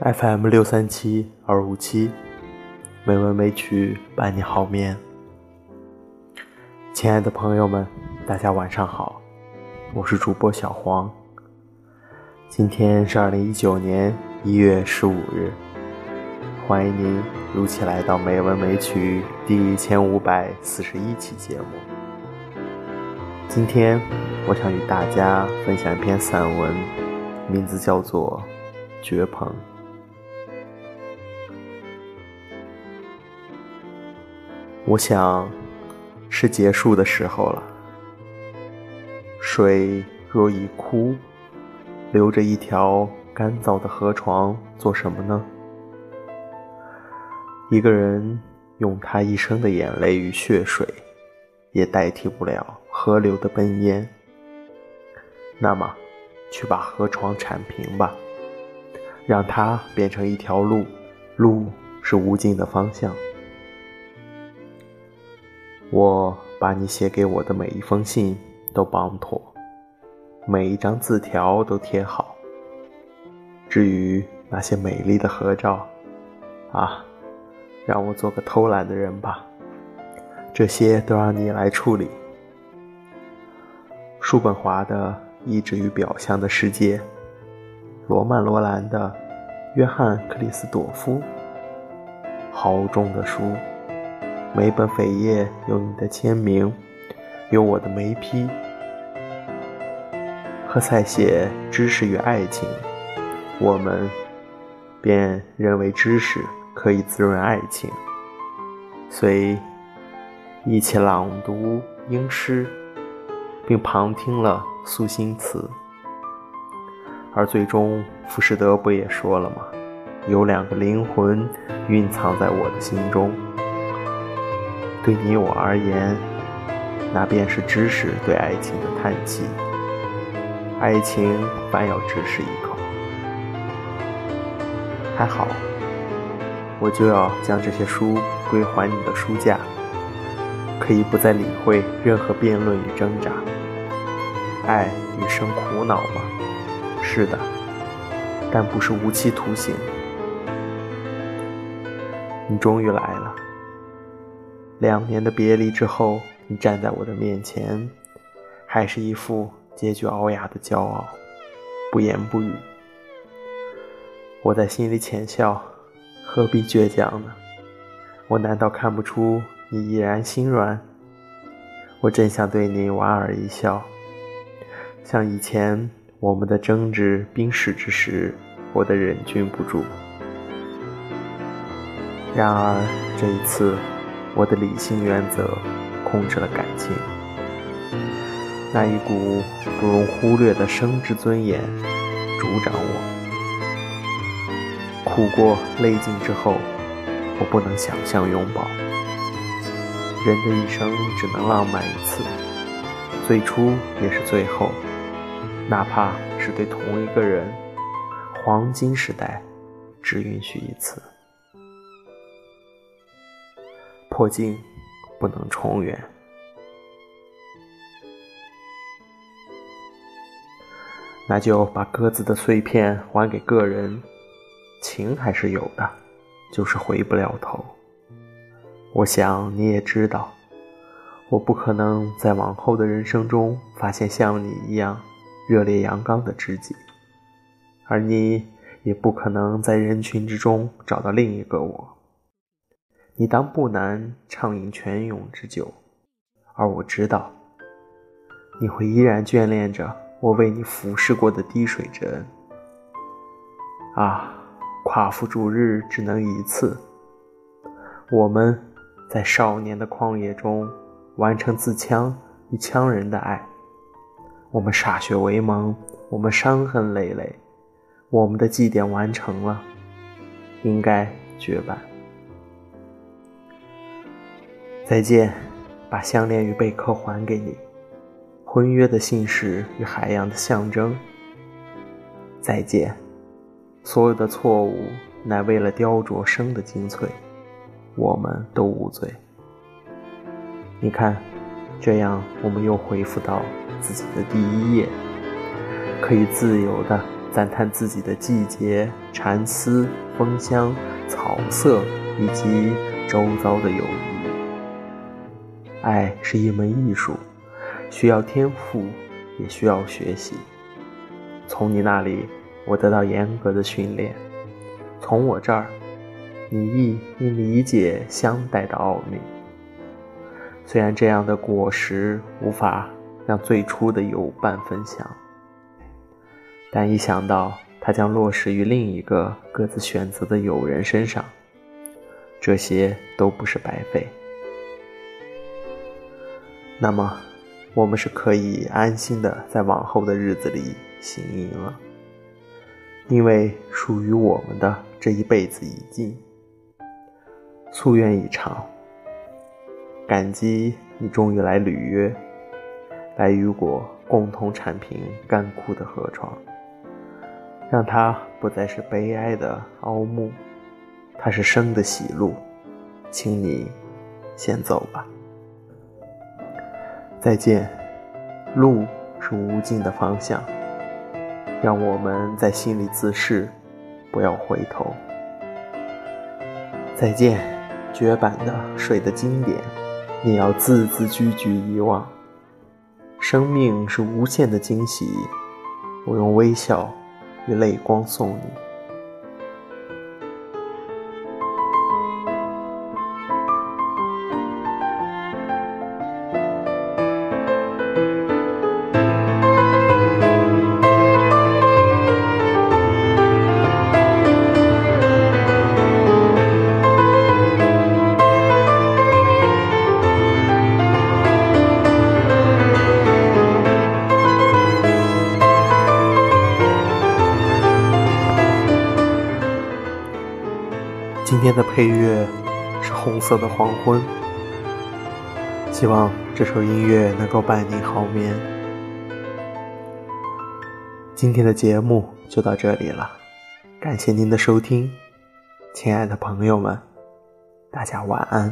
FM 六三七二五七，美文美曲伴你好眠。亲爱的朋友们，大家晚上好，我是主播小黄。今天是二零一九年一月十五日，欢迎您如期来到《美文美曲》第一千五百四十一期节目。今天我想与大家分享一篇散文，名字叫做《绝棚》。我想，是结束的时候了。水若已枯，留着一条干燥的河床做什么呢？一个人用他一生的眼泪与血水，也代替不了河流的奔淹。那么，去把河床铲平吧，让它变成一条路，路是无尽的方向。我把你写给我的每一封信都绑妥，每一张字条都贴好。至于那些美丽的合照，啊，让我做个偷懒的人吧，这些都让你来处理。叔本华的《意志与表象的世界》，罗曼·罗兰的《约翰·克里斯朵夫》，豪重的书。每本扉页有你的签名，有我的眉批。赫塞写《知识与爱情》，我们便认为知识可以滋润爱情，遂一起朗读英诗，并旁听了素心词。而最终，浮士德不也说了吗？有两个灵魂蕴藏在我的心中。对你我而言，那便是知识对爱情的叹气。爱情反咬知识一口。还好，我就要将这些书归还你的书架，可以不再理会任何辩论与挣扎。爱与生苦恼吗？是的，但不是无期徒刑。你终于来。两年的别离之后，你站在我的面前，还是一副结局熬牙的骄傲，不言不语。我在心里浅笑，何必倔强呢？我难道看不出你依然心软？我真想对你莞尔一笑，像以前我们的争执冰释之时，我的忍俊不住。然而这一次。我的理性原则控制了感情，那一股不容忽略的生之尊严主掌我。苦过泪尽之后，我不能想象拥抱。人的一生只能浪漫一次，最初也是最后，哪怕是对同一个人，黄金时代只允许一次。破镜不能重圆，那就把各自的碎片还给个人。情还是有的，就是回不了头。我想你也知道，我不可能在往后的人生中发现像你一样热烈阳刚的知己，而你也不可能在人群之中找到另一个我。你当不难畅饮泉涌之酒，而我知道，你会依然眷恋着我为你俯视过的滴水之恩。啊，夸父逐日只能一次。我们在少年的旷野中完成自戕与戕人的爱，我们歃血为盟，我们伤痕累累，我们的祭典完成了，应该绝版。再见，把项链与贝壳还给你，婚约的信使与海洋的象征。再见，所有的错误乃为了雕琢生的精粹，我们都无罪。你看，这样我们又恢复到自己的第一页，可以自由的赞叹自己的季节、蚕丝、风香、草色以及周遭的友谊。爱是一门艺术，需要天赋，也需要学习。从你那里，我得到严格的训练；从我这儿，你亦以理解相待的奥秘。虽然这样的果实无法让最初的友伴分享。但一想到它将落实于另一个各自选择的友人身上，这些都不是白费。那么，我们是可以安心的在往后的日子里行吟了，因为属于我们的这一辈子已尽，夙愿已偿。感激你终于来履约，来与我共同铲平干枯的河床。让它不再是悲哀的凹墓，它是生的喜路，请你先走吧。再见，路是无尽的方向，让我们在心里自誓，不要回头。再见，绝版的水的经典，你要字字句句遗忘。生命是无限的惊喜，我用微笑。与泪光送你。今天的配乐是《红色的黄昏》，希望这首音乐能够伴你好眠。今天的节目就到这里了，感谢您的收听，亲爱的朋友们，大家晚安。